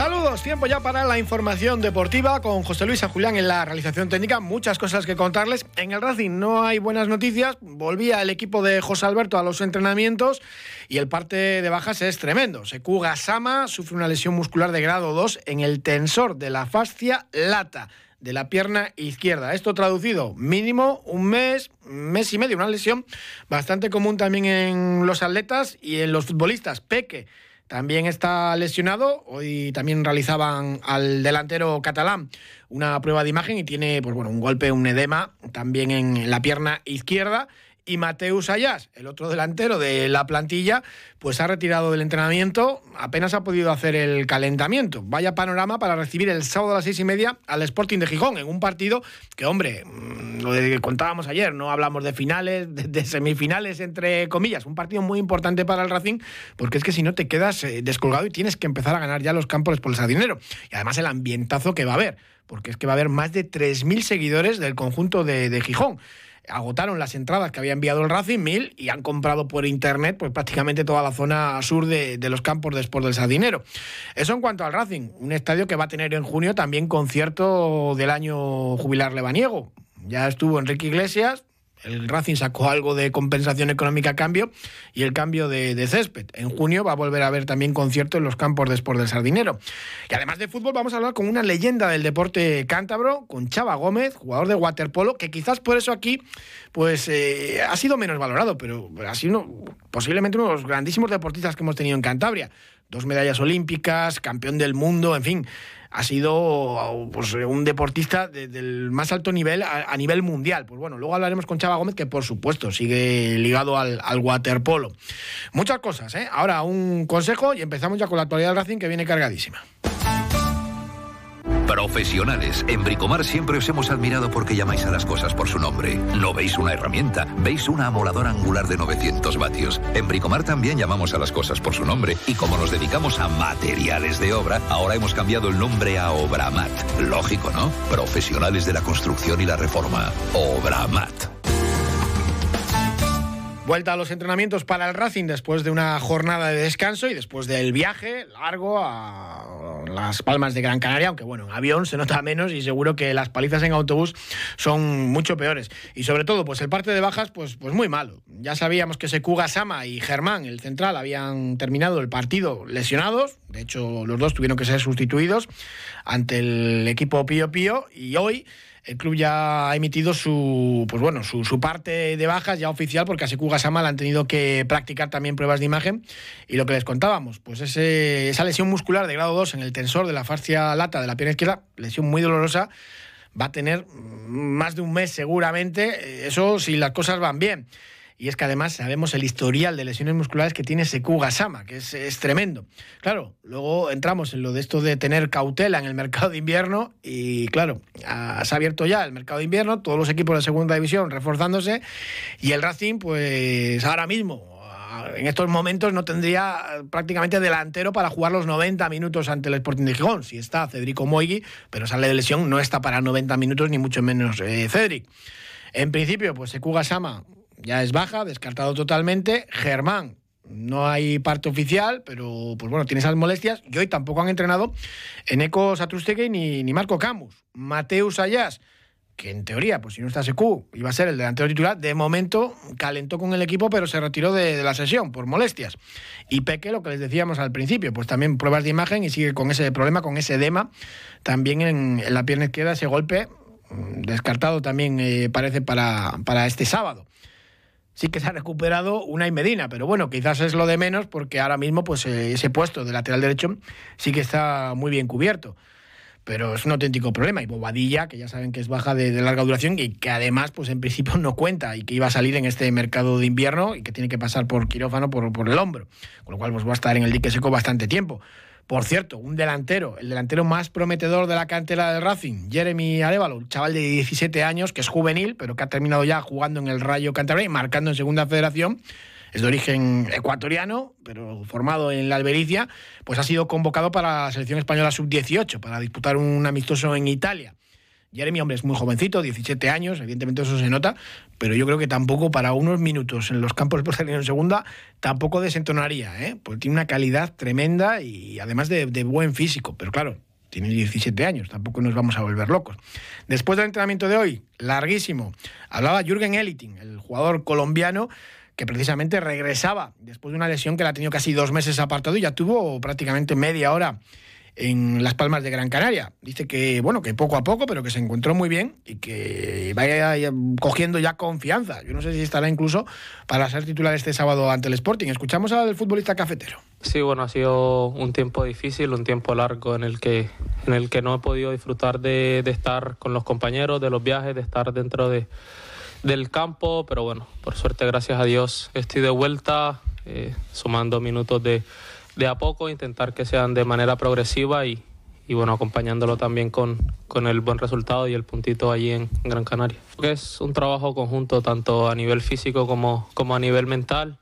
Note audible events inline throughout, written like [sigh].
Saludos, tiempo ya para la información deportiva con José Luis San Julián en la realización técnica. Muchas cosas que contarles. En el Racing no hay buenas noticias. Volvía el equipo de José Alberto a los entrenamientos y el parte de bajas es tremendo. Seku Sama sufre una lesión muscular de grado 2 en el tensor de la fascia lata de la pierna izquierda. Esto traducido, mínimo un mes, mes y medio, una lesión bastante común también en los atletas y en los futbolistas. Peque también está lesionado. Hoy también realizaban al delantero catalán una prueba de imagen y tiene pues bueno, un golpe, un edema también en la pierna izquierda y Mateus Ayas, el otro delantero de la plantilla, pues ha retirado del entrenamiento, apenas ha podido hacer el calentamiento. Vaya panorama para recibir el sábado a las seis y media al Sporting de Gijón, en un partido que, hombre, mm, lo que contábamos ayer, no hablamos de finales, de, semifinales, entre comillas, un partido muy importante para el Racing, porque es que si no te quedas eh, descolgado y tienes que empezar a ganar ya los campos por el dinero. Y además el ambientazo que va a haber, porque es que va a haber más de 3.000 seguidores del conjunto de, de Gijón agotaron las entradas que había enviado el Racing Mil y han comprado por internet pues prácticamente toda la zona sur de, los campos de Sport del Sardinero. Eso en cuanto al Racing, un estadio que va a tener en junio también concierto del año jubilar lebaniego. Ya estuvo Enrique Iglesias, el Racing sacó algo de compensación económica a cambio y el cambio de, césped. En junio va a volver a haber también concierto en los campos de Sport del Sardinero. Y además de fútbol vamos a hablar con una leyenda del deporte cántabro, con Chava Gómez, jugador de waterpolo, que quizás por eso aquí pues eh, ha sido menos valorado, pero ha sido posiblemente uno de los grandísimos deportistas que hemos tenido en Cantabria. Dos medallas olímpicas, campeón del mundo, en fin ha sido pues, un deportista del más alto nivel a, nivel mundial. Pues bueno, luego hablaremos con Chava Gómez, que por supuesto sigue ligado al, al waterpolo. Muchas cosas, ¿eh? Ahora un consejo y empezamos ya con la actualidad del Racing que viene cargadísima. Profesionales. En Bricomar siempre os hemos admirado porque llamáis a las cosas por su nombre. No veis una herramienta, veis una amoladora angular de 900 vatios. En Bricomar también llamamos a las cosas por su nombre y como nos dedicamos a materiales de obra, ahora hemos cambiado el nombre a Obramat. Lógico, ¿no? Profesionales de la construcción y la reforma. Obramat. Vuelta a los entrenamientos para el Racing después de una jornada de descanso y después del viaje largo a las Palmas de Gran Canaria, aunque bueno, en avión se nota menos y seguro que las palizas en autobús son mucho peores. Y sobre todo, pues el parte de bajas, pues, pues muy malo. Ya sabíamos que Sekuga Sama y Germán, el central, habían terminado el partido lesionados. De hecho, los dos tuvieron que ser sustituidos ante el equipo Pío Pío y hoy el club ya ha emitido su, pues bueno, su, parte de bajas ya oficial porque a Seku Gasama le han tenido que practicar también pruebas de imagen y lo que les contábamos, pues esa lesión muscular de grado 2 en el tensor de la fascia lata de la pierna izquierda, lesión muy dolorosa, va a tener más de un mes seguramente, eso si las cosas van bien. Y es que además sabemos el historial de lesiones musculares que tiene Seku Gasama, que es, tremendo. Claro, luego entramos en lo de esto de tener cautela en el mercado de invierno y claro, se ha abierto ya el mercado de invierno, todos los equipos de segunda división reforzándose y el Racing pues ahora mismo en estos momentos no tendría prácticamente delantero para jugar los 90 minutos ante el Sporting de Gijón. Si está Cedrico Moigui, pero sale de lesión, no está para 90 minutos, ni mucho menos eh, Cedric. En principio, pues Seku Gasama ya es baja, descartado totalmente. Germán, no hay parte oficial, pero pues bueno, tiene esas molestias. Y hoy tampoco han entrenado en Eco Satrustegui ni, ni Marco Camus. Mateus Ayas, que en teoría, pues si no está SQ, iba a ser el delantero titular, de momento calentó con el equipo, pero se retiró de, la sesión por molestias. Y Peque, lo que les decíamos al principio, pues también pruebas de imagen y sigue con ese problema, con ese edema, también en, la pierna izquierda, ese golpe mm, descartado también eh, parece para, para este sábado sí que se ha recuperado una y Medina, pero bueno, quizás es lo de menos porque ahora mismo pues eh, ese puesto de lateral derecho sí que está muy bien cubierto. Pero es un auténtico problema. Y Bobadilla, que ya saben que es baja de, larga duración y que además, pues en principio no cuenta y que iba a salir en este mercado de invierno y que tiene que pasar por quirófano por, por el hombro. Con lo cual, pues va a estar en el dique seco bastante tiempo. Por cierto, un delantero, el delantero más prometedor de la cantera del Racing, Jeremy Arevalo, un chaval de 17 años que es juvenil, pero que ha terminado ya jugando en el Rayo Cantabria y marcando en Segunda Federación. Es de origen ecuatoriano, pero formado en la Albericia, pues ha sido convocado para la selección española sub-18 para disputar un amistoso en Italia. Jeremy, hombre, es muy jovencito, 17 años, evidentemente eso se nota, pero yo creo que tampoco para unos minutos en los campos de en segunda tampoco desentonaría, ¿eh? porque tiene una calidad tremenda y además de, de buen físico, pero claro, tiene 17 años, tampoco nos vamos a volver locos. Después del entrenamiento de hoy, larguísimo, hablaba Jürgen Eliting, el jugador colombiano que precisamente regresaba después de una lesión que la ha tenido casi dos meses apartado y ya tuvo prácticamente media hora en Las Palmas de Gran Canaria. Dice que, bueno, que poco a poco, pero que se encontró muy bien y que vaya cogiendo ya confianza. Yo no sé si estará incluso para ser titular este sábado ante el Sporting. Escuchamos al futbolista cafetero. Sí, bueno, ha sido un tiempo difícil, un tiempo largo en el que, en el que no he podido disfrutar de, de estar con los compañeros, de los viajes, de estar dentro de, del campo, pero bueno, por suerte, gracias a Dios, estoy de vuelta, eh, sumando minutos de de a poco, intentar que sean de manera progresiva y, y bueno, acompañándolo también con, con, el buen resultado y el puntito allí en Gran Canaria. Es un trabajo conjunto tanto a nivel físico como, como a nivel mental.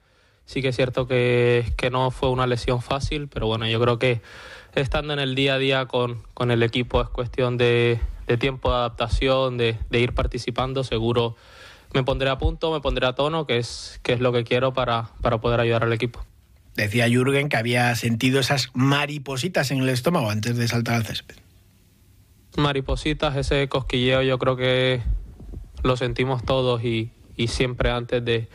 Sí que es cierto que, que, no fue una lesión fácil, pero bueno, yo creo que estando en el día a día con, con el equipo es cuestión de, de tiempo de adaptación, de, de, ir participando. Seguro me pondré a punto, me pondré a tono, que es, que es lo que quiero para, para poder ayudar al equipo. Decía Jürgen que había sentido esas maripositas en el estómago antes de saltar al césped. Maripositas, ese cosquilleo yo creo que lo sentimos todos y, siempre antes de,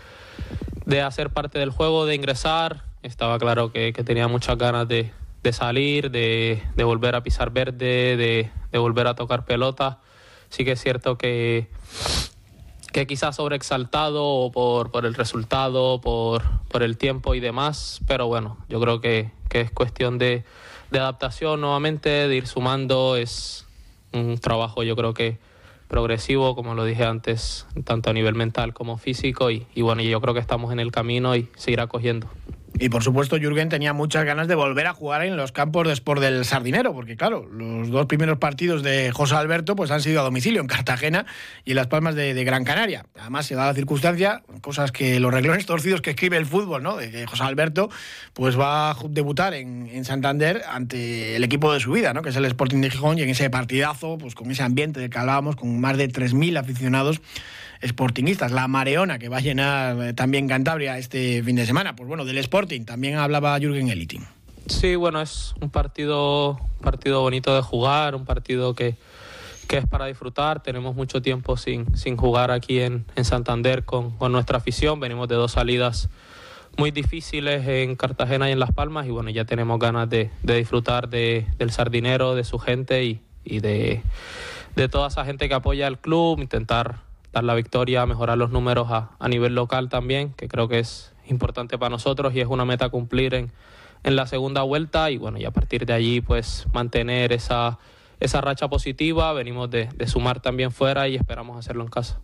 de, hacer parte del juego, de ingresar, estaba claro que, tenía muchas ganas de, de salir, de, de, volver a pisar verde, de, de volver a tocar pelota. Sí que es cierto que que quizás sobreexaltado por, por el resultado, por, por, el tiempo y demás, pero bueno, yo creo que, que es cuestión de, de, adaptación nuevamente, de ir sumando, es un trabajo yo creo que progresivo, como lo dije antes, tanto a nivel mental como físico, y, y bueno, yo creo que estamos en el camino y seguirá cogiendo. Y por supuesto, Jürgen tenía muchas ganas de volver a jugar en los campos de Sport del Sardinero, porque claro, los dos primeros partidos de José Alberto pues han sido a domicilio en Cartagena y en Las Palmas de, Gran Canaria. Además, se da la circunstancia, cosas que los reglones torcidos que escribe el fútbol, ¿no? De que José Alberto pues va a debutar en, en, Santander ante el equipo de su vida, ¿no? Que es el Sporting de Gijón y en ese partidazo, pues con ese ambiente del que hablábamos, con más de 3.000 aficionados sportingistas. La Mareona, que va a llenar eh, también Cantabria este fin de semana. Pues bueno, del Sporting también hablaba Jürgen Eliting. Sí, bueno, es un partido, partido bonito de jugar, un partido que, que es para disfrutar. Tenemos mucho tiempo sin, sin jugar aquí en, en Santander con, con, nuestra afición. Venimos de dos salidas muy difíciles en Cartagena y en Las Palmas y bueno, ya tenemos ganas de, de disfrutar de, del sardinero, de su gente y, y de, de toda esa gente que apoya al club, intentar dar la victoria, mejorar los números a, a, nivel local también, que creo que es importante para nosotros y es una meta cumplir en, en la segunda vuelta y bueno, y a partir de allí pues mantener esa, esa racha positiva, venimos de, de sumar también fuera y esperamos hacerlo en casa.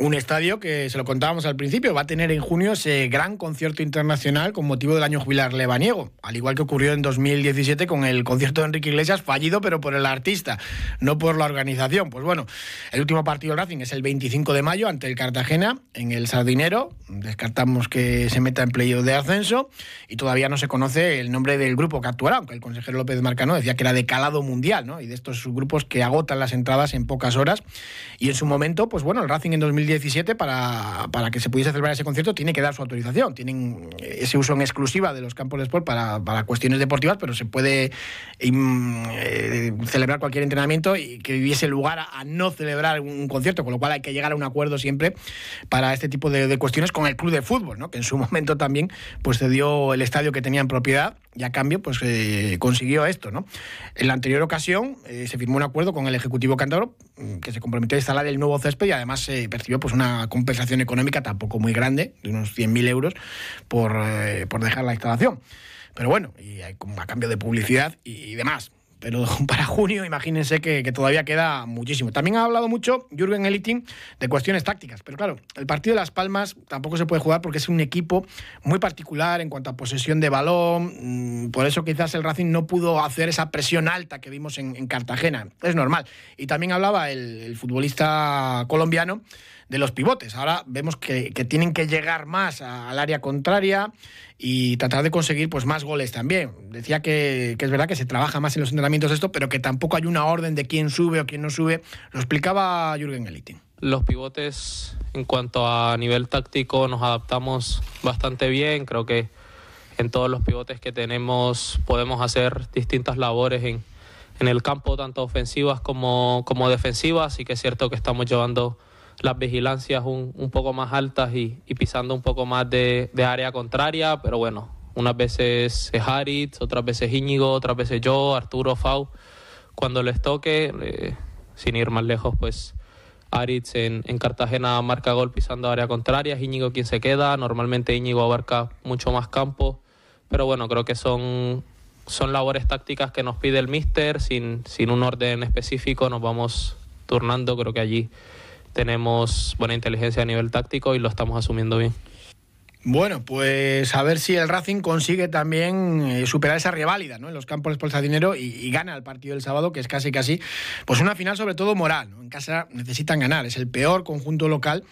Un estadio que, se lo contábamos al principio, va a tener en junio ese gran concierto internacional con motivo del año jubilar lebaniego, al igual que ocurrió en 2017 con el concierto de Enrique Iglesias, fallido pero por el artista, no por la organización. Pues bueno, el último partido del Racing es el 25 de mayo ante el Cartagena en el Sardinero. Descartamos que se meta en playoff de ascenso y todavía no se conoce el nombre del grupo que actuará, aunque el consejero López Marcano decía que era de calado mundial, ¿no? Y de estos grupos que agotan las entradas en pocas horas. Y en su momento, pues bueno, el Racing en 2017 2017 para, para, que se pudiese celebrar ese concierto tiene que dar su autorización. Tienen ese uso en exclusiva de los campos de sport para, para cuestiones deportivas, pero se puede eh, celebrar cualquier entrenamiento y que hubiese lugar a, no celebrar un concierto, con lo cual hay que llegar a un acuerdo siempre para este tipo de, de cuestiones con el club de fútbol, ¿no? que en su [laughs] momento también pues cedió el estadio que tenía en propiedad y a cambio pues eh, consiguió esto. ¿no? En la anterior ocasión eh, se firmó un acuerdo con el Ejecutivo Cántabro mm, que se comprometió a instalar el nuevo césped y además se percibió pues, una compensación económica tampoco muy grande, de unos 100.000 euros, por, eh, por dejar la instalación. Pero bueno, y hay, a cambio de publicidad y demás pero [laughs] para junio imagínense que, todavía queda muchísimo. También ha hablado mucho Jürgen Eliting de cuestiones tácticas, pero claro, el partido de Las Palmas tampoco se puede jugar porque es un equipo muy particular en cuanto a posesión de balón, mm, por eso quizás el Racing no pudo hacer esa presión alta que vimos en, Cartagena, es normal. Y también hablaba el futbolista colombiano de los pivotes. Ahora vemos que, tienen que llegar más al área contraria y tratar de conseguir pues más goles también. Decía que, es verdad que se trabaja más en los entrenamientos esto, pero que tampoco hay una orden de quién sube o quién no sube. Lo explicaba Jürgen Elitin. Los pivotes, en cuanto a nivel táctico, nos adaptamos bastante bien. Creo que en todos los pivotes que tenemos podemos hacer distintas labores en, en el campo, tanto ofensivas como, como defensivas. Así que es cierto que estamos llevando las vigilancias un, un poco más altas y, pisando un poco más de, área contraria, pero bueno, unas veces es Haritz, otras veces Íñigo, otras veces yo, Arturo, Fau. Cuando les toque, eh, sin ir más lejos, pues Aritz en, en, Cartagena marca gol pisando área contraria, Íñigo quien se queda, normalmente Íñigo abarca mucho más campo, pero bueno, creo que son, son labores tácticas que nos pide el míster, sin, sin un orden específico, nos vamos turnando, creo que allí tenemos buena inteligencia a nivel táctico y lo estamos asumiendo bien. Bueno, pues a ver si el Racing consigue también eh, superar esa reválida ¿no? en los campos de dinero y, gana el partido del sábado, que es casi casi pues una final sobre todo moral. En casa necesitan ganar, es el peor conjunto local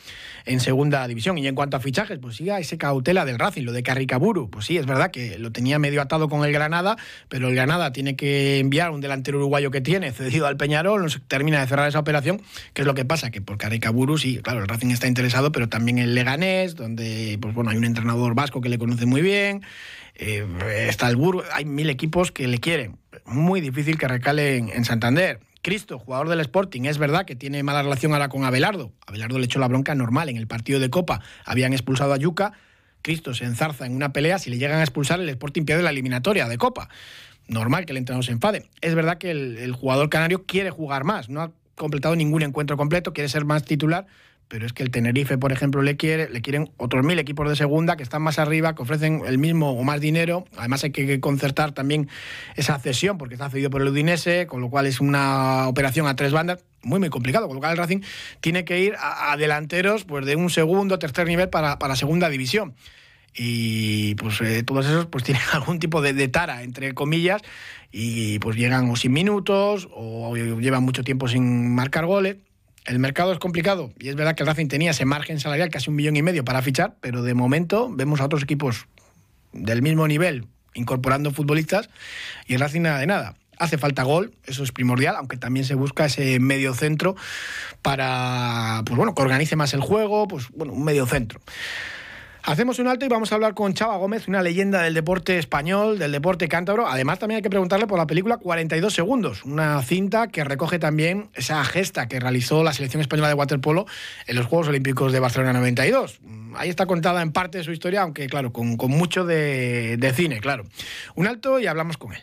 en segunda división. Y en cuanto a fichajes, pues siga ese cautela del Racing, lo de Carricaburu. Pues sí, es verdad que lo tenía medio atado con el Granada, pero el Granada tiene que enviar un delantero uruguayo que tiene cedido al Peñarol, no se termina de cerrar esa operación. ¿Qué es lo que pasa? Que por Carricaburu sí, claro, el Racing está interesado, pero también el Leganés, donde pues bueno, hay un entrenador vasco que le conoce muy bien. Eh, está el Burgos, hay mil equipos que le quieren. Muy difícil que recale en, Santander. Cristo, jugador del Sporting, es verdad que tiene mala relación ahora con Abelardo. Abelardo le echó la bronca normal en el partido de Copa. Habían expulsado a Yuca. Cristo se enzarza en una pelea. Si le llegan a expulsar, el Sporting pierde la eliminatoria de Copa. Normal que el entrenador se enfade. Es verdad que el jugador canario quiere jugar más. No ha completado ningún encuentro completo, quiere ser más titular, pero es que el Tenerife, por ejemplo, le quiere, le quieren otros mil equipos de segunda que están más arriba, que ofrecen el mismo o más dinero. Además hay que concertar también esa cesión, porque está cedido por el Udinese, con lo cual es una operación a tres bandas muy muy complicado, con lo cual el Racing tiene que ir a, delanteros pues de un segundo, tercer nivel para, para segunda división. Y pues eh, todos esos pues [laughs] tienen algún tipo de, de, tara, entre comillas, y pues llegan o sin minutos o llevan mucho tiempo sin marcar goles el mercado es complicado y es verdad que el Racing tenía ese margen salarial, casi un millón y medio para fichar, pero de momento vemos a otros equipos del mismo nivel incorporando futbolistas y el Racing nada de nada. Hace falta gol, eso es primordial, aunque también se busca ese medio centro para pues bueno, que organice más el juego, pues bueno, un medio centro. Hacemos un alto y vamos a hablar con Chava Gómez, una leyenda del deporte español, del deporte cántabro. Además, también hay que preguntarle por la película 42 segundos, una cinta que recoge también esa gesta que realizó la selección española de waterpolo en los Juegos Olímpicos de Barcelona 92. Ahí está contada en parte de su historia, aunque claro, con, mucho de, de cine, claro. Un alto y hablamos con él.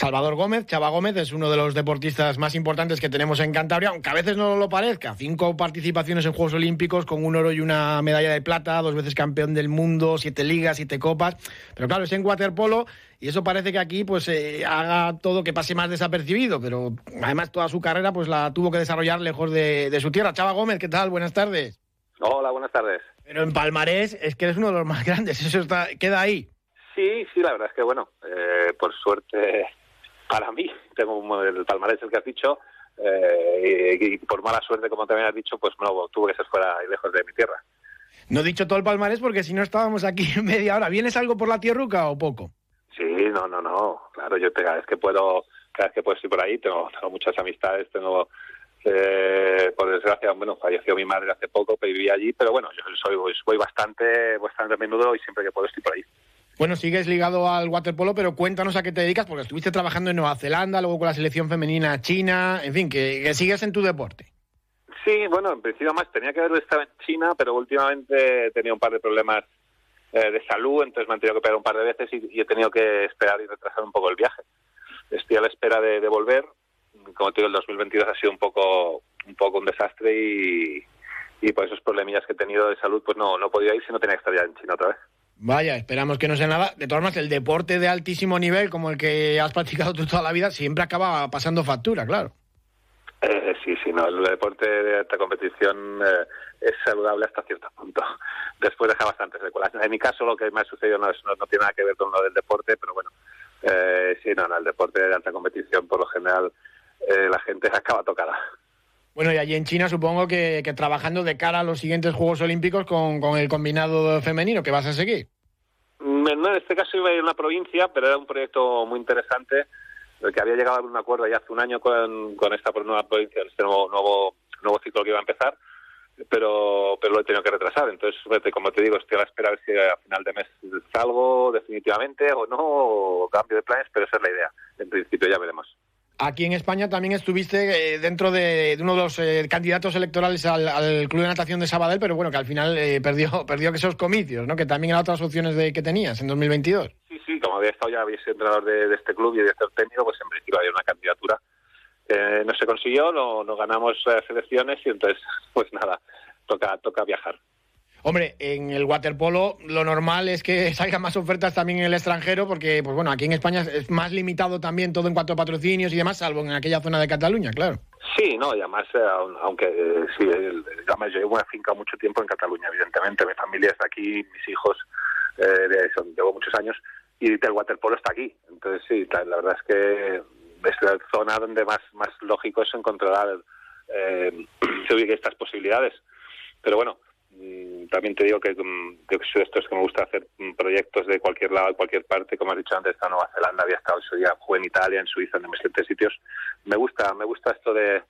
Salvador Gómez, Chava Gómez, es uno de los deportistas más importantes que tenemos en Cantabria, aunque a veces no lo parezca. Cinco participaciones en Juegos Olímpicos con un oro y una medalla de plata, dos veces campeón del mundo, siete ligas, siete copas. Pero claro, es en waterpolo y eso parece que aquí pues eh, haga todo que pase más desapercibido, pero además toda su carrera pues la tuvo que desarrollar lejos de, su tierra. Chava Gómez, ¿qué tal? Buenas tardes. Hola, buenas tardes. Pero en Palmarés es que eres uno de los más [laughs] grandes, eso está, queda ahí. Sí, sí, la verdad es que bueno, eh, por suerte para mí, [laughs] tengo el palmarés el que has dicho, eh, y, por mala suerte, como también has dicho, pues no, tuve que ser fuera y lejos de mi tierra. No he dicho todo el palmarés porque si no estábamos aquí [laughs] media hora. ¿Vienes algo por la tierruca o poco? Sí, no, no, no. Claro, yo cada vez que puedo, cada vez que puedo ir por ahí, tengo, tengo muchas amistades, tengo eh, por desgracia, bueno, falleció mi madre hace poco, pero vivía allí, pero bueno, yo soy, voy bastante, bastante a menudo y siempre que puedo estoy por ahí. Bueno, sigues ligado al waterpolo, pero cuéntanos a qué te dedicas, porque estuviste trabajando en Nueva Zelanda, luego con la selección femenina china, en fin, que, sigues en tu deporte. Sí, bueno, en principio más tenía que haber estado en China, pero últimamente he tenido un par de problemas eh, de salud, entonces me han tenido que operar un par de veces y, he tenido que esperar y retrasar un poco el viaje. Estoy a la espera de, volver, como te digo, el 2022 ha sido un poco un poco un desastre y, por esos problemillas que he tenido de salud, pues no, no podido ir si no tenía que estar ya en China otra vez. Vaya, esperamos que no sea nada. De todas maneras, el deporte de altísimo nivel, como el que has practicado tú toda la vida, siempre acaba pasando factura, claro. Eh, sí, sí, no, el deporte de alta competición eh, es saludable hasta cierto punto. [laughs] Después deja bastantes secuelas. En mi caso, lo que me ha sucedido no, no, tiene nada que ver con lo del deporte, pero bueno, eh, sí, no, no, el deporte de alta competición, por lo general, eh, la gente acaba tocada. Bueno, y allí en China supongo que, trabajando de cara a los siguientes Juegos Olímpicos con, el combinado femenino que vas a seguir. Mm, no, en este caso iba a ir a una provincia, pero era un proyecto muy interesante, que había llegado a un acuerdo ya hace un año con, con esta nueva provincia, este nuevo, nuevo, nuevo ciclo que iba a empezar, pero, pero lo he tenido que retrasar. Entonces, como te digo, estoy a la espera a ver si a final de mes salgo definitivamente o no, o cambio de planes, pero esa es la idea. En principio ya veremos. Aquí en España también estuviste eh, dentro de, uno de los eh, candidatos electorales al, Club de Natación de Sabadell, pero bueno, que al final eh, perdió [laughs] perdió esos comicios, ¿no? Que también eran otras opciones de, que tenías en 2022. Sí, sí, como había estado ya, había sido entrenador de, este club y director técnico, pues en principio había una candidatura. no se consiguió, no, no ganamos selecciones y entonces, [laughs] pues nada, toca, toca viajar. Hombre, en el waterpolo lo normal es que [laughs] salgan más ofertas también en el extranjero, porque, pues bueno, aquí en España es más limitado también todo en cuanto a patrocinios y demás, salvo en aquella zona de Cataluña, claro. Sí, no, y además, eh, aunque eh, sí, yo llevo una finca mucho tiempo en Cataluña, evidentemente, mi familia está aquí, mis hijos, eh, son, llevo muchos años, y el waterpolo está aquí. Entonces, sí, la, verdad es que es la zona donde más, más lógico es encontrar eh, [clears throat] estas posibilidades. Pero bueno, también te digo que, mm, esto es que me gusta hacer mm, proyectos de cualquier lado, de cualquier parte, como has dicho antes, está en Nueva Zelanda, había estado día, jugué en Italia, en Suiza, en diferentes sitios. Me gusta, me gusta esto de,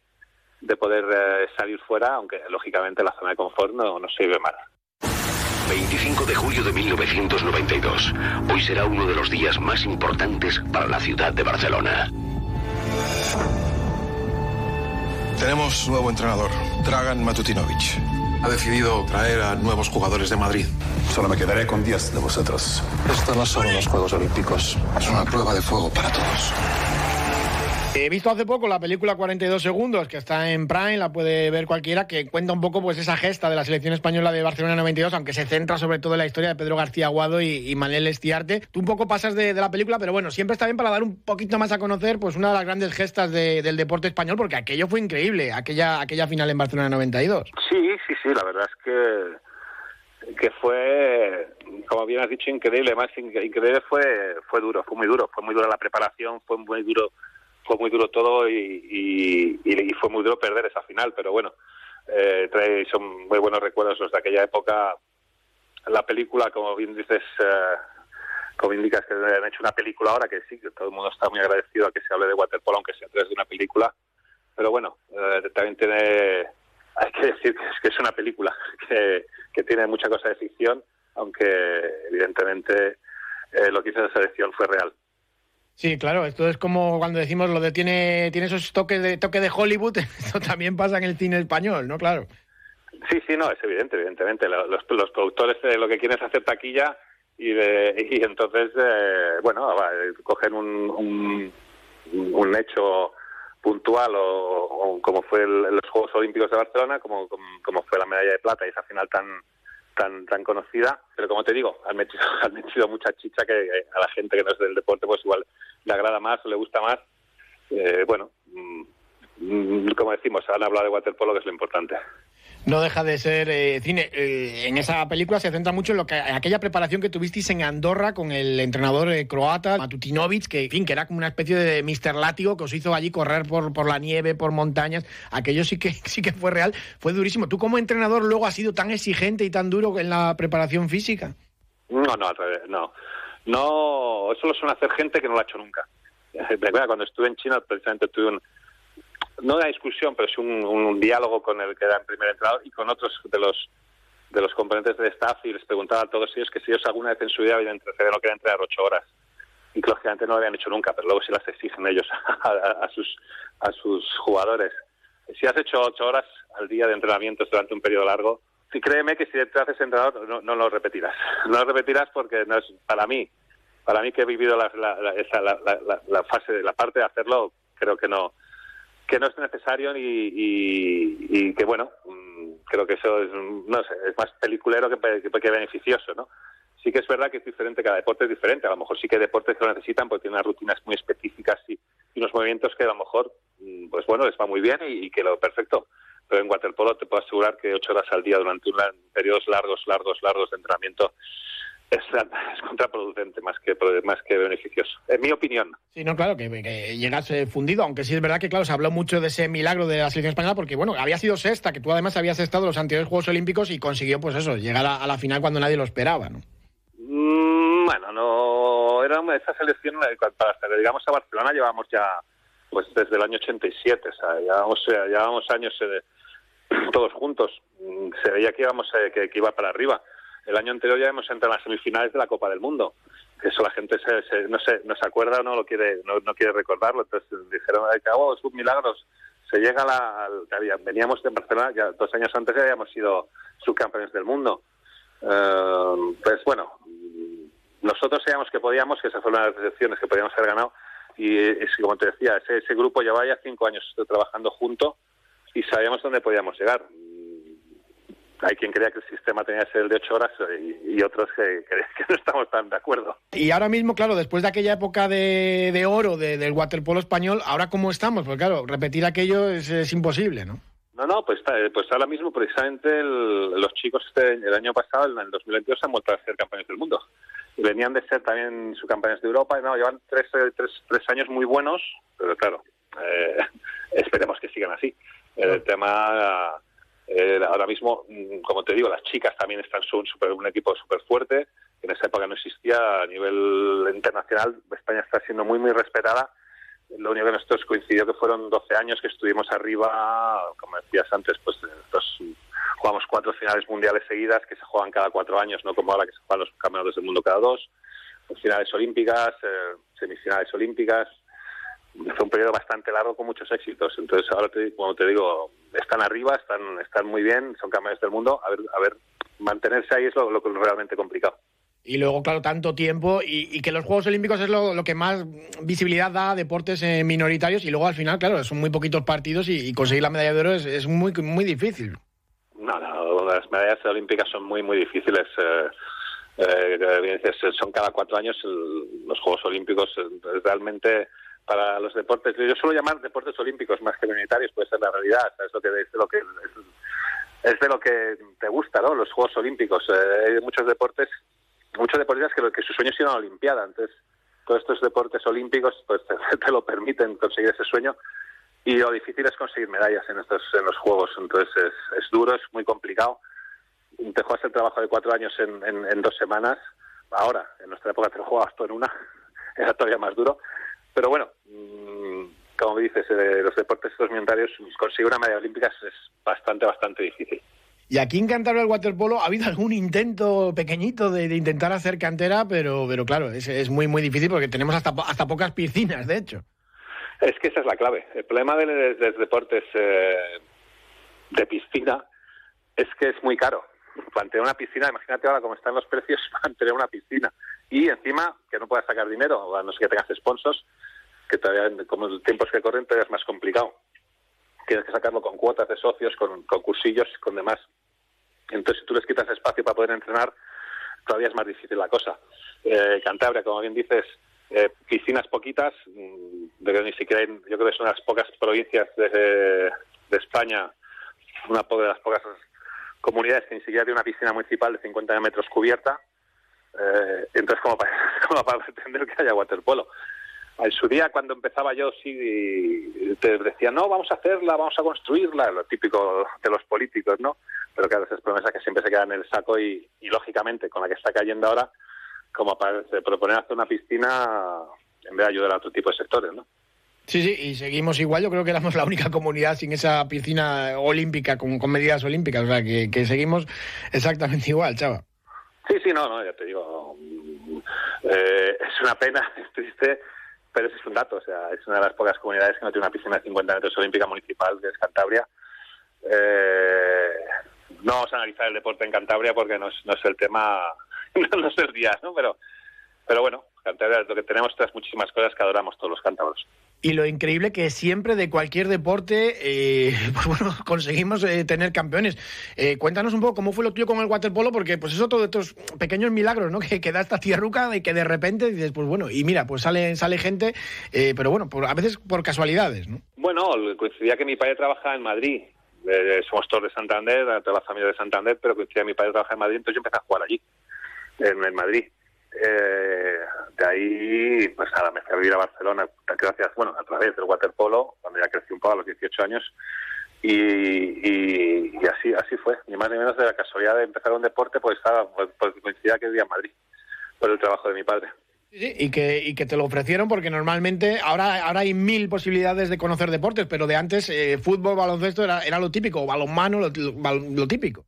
de poder eh, salir fuera, aunque lógicamente la zona de confort no, no sirve mal. 25 de julio de 1992. Hoy será uno de los días más importantes para la ciudad de Barcelona. Tenemos nuevo entrenador, Dragan Matutinovic ha decidido traer a nuevos jugadores de Madrid. Solo me quedaré con 10 de vosotros. Esto no son los Juegos Olímpicos, es una prueba de fuego para todos. Visto hace poco la película 42 segundos, que está en Prime, la puede ver cualquiera, que cuenta un poco pues esa gesta de la selección española de Barcelona 92, aunque se centra sobre todo en la historia de Pedro García Aguado y, Manel Estiarte. Tú un poco pasas de, la película, pero bueno, siempre está bien para dar un poquito más a conocer pues una de las grandes gestas del deporte español, porque aquello fue increíble, aquella, aquella final en Barcelona 92. Sí, sí, sí, la verdad es que que fue, como bien has dicho, increíble. Más increíble fue, fue duro, fue muy duro. Fue muy dura la preparación, fue muy duro fue muy duro todo y, fue muy duro perder esa final, pero bueno, eh, trae, son muy buenos recuerdos los de aquella época. La película, como bien dices, eh, como indicas que han hecho una película ahora, que sí, que todo el mundo está muy agradecido a que se hable de waterpolo, aunque sea a través de una película, pero bueno, eh, también tiene, hay que decir que es, que es una película, [laughs] que, que tiene mucha cosa de ficción, aunque evidentemente eh, lo que hizo la selección fue real. Sí, claro, esto es como cuando decimos lo de tiene, tiene esos toques de toque de Hollywood, [laughs] esto también pasa en el cine español, ¿no? Claro. Sí, sí, no, es evidente, evidentemente. Los, los productores eh, lo que quieren es hacer taquilla y, [laughs] y entonces, eh, bueno, cogen un, un, hecho puntual o, como fue los Juegos Olímpicos de Barcelona, como, como, fue la medalla de plata y esa final tan tan tan conocida, pero como te digo, han metido, [laughs] han metido mucha chicha que a la gente que no es del deporte pues igual le agrada más o le gusta más. Eh, bueno, mm, mm, como decimos, han hablado de waterpolo, que es lo importante. No deja de ser eh, cine. Eh, en esa película se centra mucho en lo que aquella preparación que tuvisteis en Andorra con el entrenador eh, croata Matutinovic, que, en fin, que era como una especie de Mr. Látigo que os hizo allí correr por, por la nieve, por montañas. Aquello sí que [laughs] sí que fue real, fue durísimo. ¿Tú como entrenador luego has sido tan exigente y tan duro en la preparación física? No, no, no. No, eso lo suele hacer gente que no lo ha hecho nunca. [laughs] Cuando estuve en China, precisamente tuve un, no una discusión, pero sí un, diálogo con el que era el primer entrenador y con otros de los de los componentes del staff y les preguntaba a todos ellos que si ellos alguna vez en su vida habían entrenado, no querían entrenar ocho horas. Y lógicamente no lo habían hecho nunca, pero luego sí las exigen ellos [laughs] a, sus a sus jugadores. Si has hecho ocho horas al día de entrenamientos durante un periodo largo, sí, créeme que si te haces entrenador no, no lo repetirás. [laughs] No lo repetirás porque no es para mí, para mí que he vivido la, la, fase, la parte de hacerlo, creo que no, que no es necesario y, y, que bueno mm, creo que eso es más peliculero que, que, beneficioso no sí que es verdad que es diferente cada deporte es diferente. A lo mejor sí que hay deportes que lo necesitan porque tienen unas rutinas muy específicas y, unos movimientos que a lo mejor mm, pues bueno les va muy bien y, que lo perfecto. Pero en waterpolo te puedo asegurar que ocho horas al día durante un, periodos largos largos largos de entrenamiento [laughs] es, contraproducente más que más que beneficioso, en mi opinión. Sí, no, claro, que, que fundido, aunque sí es verdad que, claro, se habló mucho de ese milagro de la selección española, porque, bueno, había sido sexta, que tú además habías estado en los anteriores Juegos Olímpicos y consiguió, pues eso, llegar a, la final cuando nadie lo esperaba, ¿no? Mm, bueno, no, era esa selección, para hasta que llegamos a Barcelona llevamos ya, pues desde el año 87, o sea, llevamos, llevamos años eh, [clears throat] todos juntos, mm, se veía que íbamos, eh, que iba para arriba el año anterior ya hemos entrado en las semifinales de la Copa del Mundo. Eso la gente se, no, se, no se acuerda o no lo quiere, no, quiere recordarlo. Entonces dijeron, oh, es un milagro. Se llega a la, al, veníamos de Barcelona, ya dos años antes ya habíamos sido subcampeones del mundo. Eh, pues bueno, nosotros sabíamos que podíamos, que esas fueron las decepciones que podíamos haber ganado. Y es, como te decía, ese, ese grupo llevaba ya cinco años trabajando junto y sabíamos dónde podíamos llegar hay quien crea que el sistema tenía que ser el de ocho horas y, otros que, [laughs] que, no estamos tan de acuerdo. Y ahora mismo, claro, después de aquella época de, de oro del waterpolo español, ¿ahora cómo estamos? Porque claro, repetir aquello es, imposible, ¿no? No, no, pues, pues ahora mismo precisamente los chicos este, el año pasado, en el 2022, han vuelto a ser campeones del mundo. Y venían de ser también subcampeones de Europa y no, llevan tres, tres, tres años muy buenos, pero claro, eh, [laughs] esperemos que sigan así. El tema eh, ahora mismo, mm, como te digo, las chicas también están son super, un equipo súper fuerte. En esa época no existía a nivel internacional. España está siendo muy, muy respetada. Lo único que nosotros coincidió que fueron 12 años que estuvimos arriba, como decías antes, pues jugamos cuatro finales mundiales seguidas que se juegan cada cuatro años, no como ahora que se juegan los campeonatos del mundo cada dos. Finales olímpicas, eh, semifinales olímpicas, fue un periodo bastante largo con muchos éxitos. Entonces, ahora, te, te digo, están arriba, están, están muy bien, son campeones del mundo. A ver, a ver mantenerse ahí es lo, lo, realmente complicado. Y luego, claro, tanto tiempo y, que los Juegos Olímpicos es lo, que más visibilidad da a deportes eh, minoritarios y luego al final, claro, son muy poquitos partidos y, conseguir la medalla de oro es, muy, muy difícil. No, no, las medallas olímpicas son muy, muy difíciles. Eh, eh, son cada cuatro años los Juegos Olímpicos. realmente para los deportes, yo suelo llamar deportes olímpicos más que militares, puede ser la realidad, es, lo que, es, lo que, es, de lo que te gusta, ¿no? Los Juegos Olímpicos. Eh, hay muchos deportes, muchos deportistas que, que su sueño es ir a la Olimpiada, entonces todos estos deportes olímpicos pues [laughs] te, lo permiten conseguir ese sueño y lo difícil es conseguir medallas en estos en los juegos entonces es, es duro es muy complicado te juegas el trabajo de cuatro años en, en, dos semanas ahora en nuestra época te lo jugabas todo en una [laughs] era todavía más duro pero bueno, mm, como dices, eh, los deportes militares conseguir una medalla olímpica es bastante, bastante difícil. Y aquí en Cantabria el waterpolo ha habido algún intento pequeñito de, intentar hacer cantera, pero, pero claro, es, es, muy, muy difícil porque tenemos hasta, hasta pocas piscinas, de hecho. Es que esa es la clave. El problema de, los deportes eh, de piscina es que es muy caro. Mantener una piscina, imagínate ahora cómo están los precios, [laughs] mantener una piscina. Y encima, que no puedas sacar dinero, a no ser que tengas sponsors, que todavía, como los tiempos que corren, todavía es más complicado. Tienes que sacarlo con cuotas de socios, con, con cursillos, con demás. Entonces, si tú les quitas espacio para poder entrenar, todavía es más difícil la cosa. Eh, Cantabria, como bien dices, eh, piscinas poquitas, mm, de que ni siquiera yo creo que son las pocas provincias de, de España, una de las pocas comunidades que ni siquiera tienen una piscina municipal de 50 metros cubierta. Eh, entonces, como para, [laughs] como para pretender que haya waterpolo. En su día, cuando empezaba yo, sí te decía, no, vamos a hacerla, vamos a construirla, lo típico de los políticos, ¿no? Pero claro, esas promesas que siempre se quedan en el saco y, y lógicamente, con la que está cayendo ahora, como para proponer hacer una piscina en vez de ayudar a otro tipo de sectores, ¿no? Sí, sí, y seguimos igual. Yo creo que éramos la única comunidad sin esa piscina olímpica con, medidas olímpicas. O sea, que, seguimos exactamente igual, chava. Sí, sí, no, no, ya te digo. Eh, es una pena, [laughs] es triste, pero ese es un dato. O sea, es una de las pocas comunidades que no tiene una piscina de 50 metros olímpica municipal, que es Cantabria. Eh, no vamos a analizar el deporte en Cantabria porque no es, no es el tema, [laughs] no es el día, ¿no? Pero, pero bueno, Cantabria lo que tenemos tras muchísimas cosas que adoramos todos los cántabros. Y lo increíble que siempre de cualquier deporte, eh, [laughs] pues bueno, conseguimos eh, tener campeones. Eh, cuéntanos un poco cómo fue lo tuyo con el waterpolo, porque pues es otro de estos pequeños milagros, ¿no? [laughs] Que, que da esta tierruca y que de repente dices, pues bueno, y mira, pues sale, sale gente, eh, pero bueno, por, a veces por casualidades, ¿no? Bueno, coincidía que mi padre trabajaba en Madrid. Somos todos de Santander, toda la familia de Santander, pero coincidía que mi padre trabajaba en Madrid, entonces yo empecé a jugar allí, en, en Madrid. Eh, de ahí, pues nada, me fui a vivir a Barcelona, gracias, bueno, a través del waterpolo, cuando ya crecí un poco a los 18 años, y, y, así así fue, ni más ni menos de la casualidad de empezar un deporte, pues estaba, pues, pues coincidía que vivía en Madrid, por el trabajo de mi padre. Sí, y que, y que te lo ofrecieron porque normalmente ahora, ahora hay mil posibilidades de conocer deportes, pero de antes eh, fútbol, baloncesto era, era lo típico, balonmano, lo, lo, lo típico.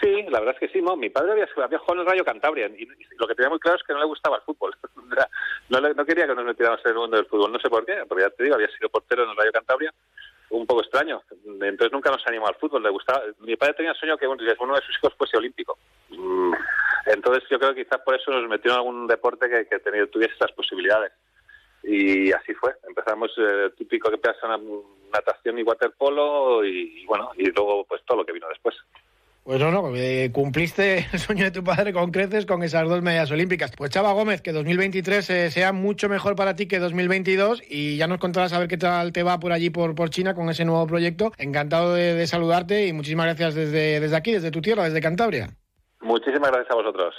Sí, la verdad es que sí. Mi padre había, había jugado en el Rayo Cantabria y, lo que tenía muy claro es que no le gustaba el fútbol. [laughs] no, no quería que nos metiéramos en el mundo del fútbol, no sé por qué, porque ya te digo, había sido portero en el Rayo Cantabria, un poco extraño. Entonces nunca nos animó al fútbol, le gustaba. Mi padre tenía el sueño que uno de sus hijos fuese olímpico. Entonces yo creo que quizás por eso nos metió en algún deporte que, que tenía, tuviese estas posibilidades. Y así fue. Empezamos eh, típico que pasa natación y waterpolo y, y bueno, y luego pues todo lo que vino después. Pues no, no, cumpliste [laughs] el sueño de tu padre con creces con esas dos medallas olímpicas. Pues Chava Gómez, que 2023 eh, sea mucho mejor para ti que 2022 y ya nos contarás a ver qué tal te va por allí, por, por China, con ese nuevo proyecto. Encantado de, de saludarte y muchísimas gracias desde, desde aquí, desde tu tierra, desde Cantabria. Muchísimas gracias a vosotros.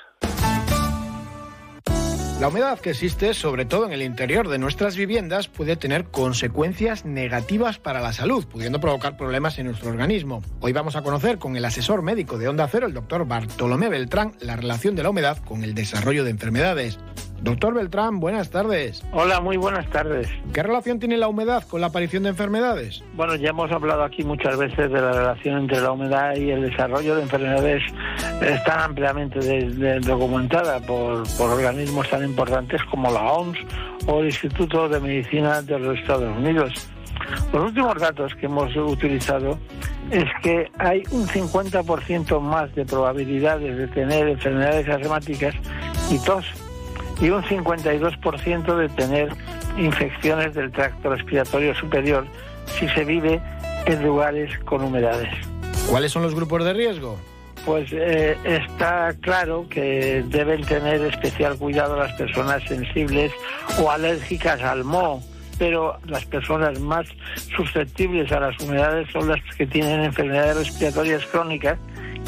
La humedad que existe, sobre todo en el interior de nuestras viviendas, puede tener consecuencias negativas para la salud, pudiendo provocar problemas en nuestro organismo. Hoy vamos a conocer con el asesor médico de Onda Cero, el doctor Bartolomé Beltrán, la relación de la humedad con el desarrollo de enfermedades. Doctor Beltrán, buenas tardes. Hola, muy buenas tardes. ¿Qué relación tiene la humedad con la aparición de enfermedades? Bueno, ya hemos hablado aquí muchas veces de la relación entre la humedad y el desarrollo de enfermedades. Está ampliamente de, de, documentada por, por organismos tan importantes como la OMS o el Instituto de Medicina de los Estados Unidos. Los últimos datos que hemos utilizado es que hay un 50% más de probabilidades de tener enfermedades asmáticas y tos y un 52% de tener infecciones del tracto respiratorio superior si se vive en lugares con humedades. ¿Cuáles son los grupos de riesgo? Pues eh, está claro que deben tener especial cuidado las personas sensibles o alérgicas al moho, pero las personas más susceptibles a las humedades son las que tienen enfermedades respiratorias crónicas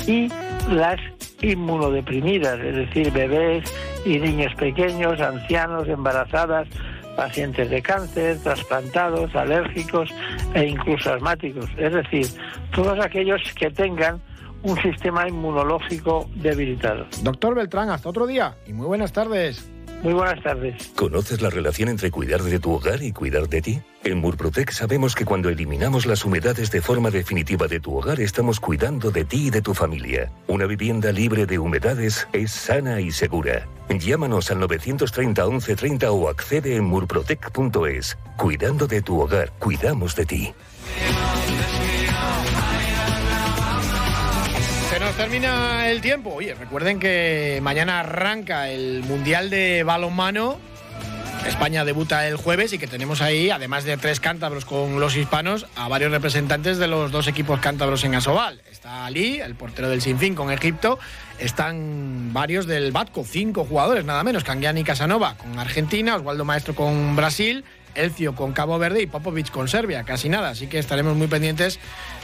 y las inmunodeprimidas, es decir, bebés y niños pequeños, ancianos, embarazadas, pacientes de cáncer, trasplantados, alérgicos e incluso asmáticos. Es decir, todos aquellos que tengan un sistema inmunológico debilitado. Doctor Beltrán, hasta otro día y muy buenas tardes. Muy buenas tardes. ¿Conoces la relación entre cuidar de tu hogar y cuidar de ti? En Murprotec sabemos que cuando eliminamos las humedades de forma definitiva de tu hogar estamos cuidando de ti y de tu familia. Una vivienda libre de humedades es sana y segura. Llámanos al 930 1130 o accede en murprotec.es. Cuidando de tu hogar, cuidamos de ti. Se nos termina el tiempo. Oye, recuerden que mañana arranca el Mundial de Balonmano. España debuta el jueves y que tenemos ahí, además de tres cántabros con los hispanos, a varios representantes de los dos equipos cántabros en Asobal. Está Ali, el portero del Sinfín con Egipto. Están varios del Batco, cinco jugadores, nada menos. Canguiani y Casanova con Argentina, Osvaldo Maestro con Brasil Elcio con Cabo Verde y Popovic con Serbia, casi nada. Así que estaremos muy pendientes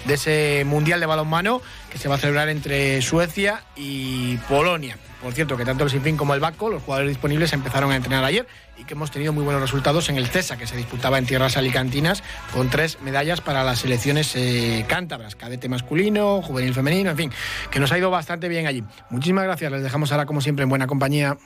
de ese Mundial de Balonmano que se va a celebrar entre Suecia y Polonia. Por cierto, que tanto el Sinfín como el Baco, los jugadores disponibles, empezaron a entrenar ayer y que hemos tenido muy buenos resultados en el CESA, que se disputaba en tierras alicantinas, con tres medallas para las selecciones eh, cántabras, cadete masculino, juvenil femenino, en fin, que nos ha ido bastante bien allí. Muchísimas gracias, les dejamos ahora como siempre en buena compañía.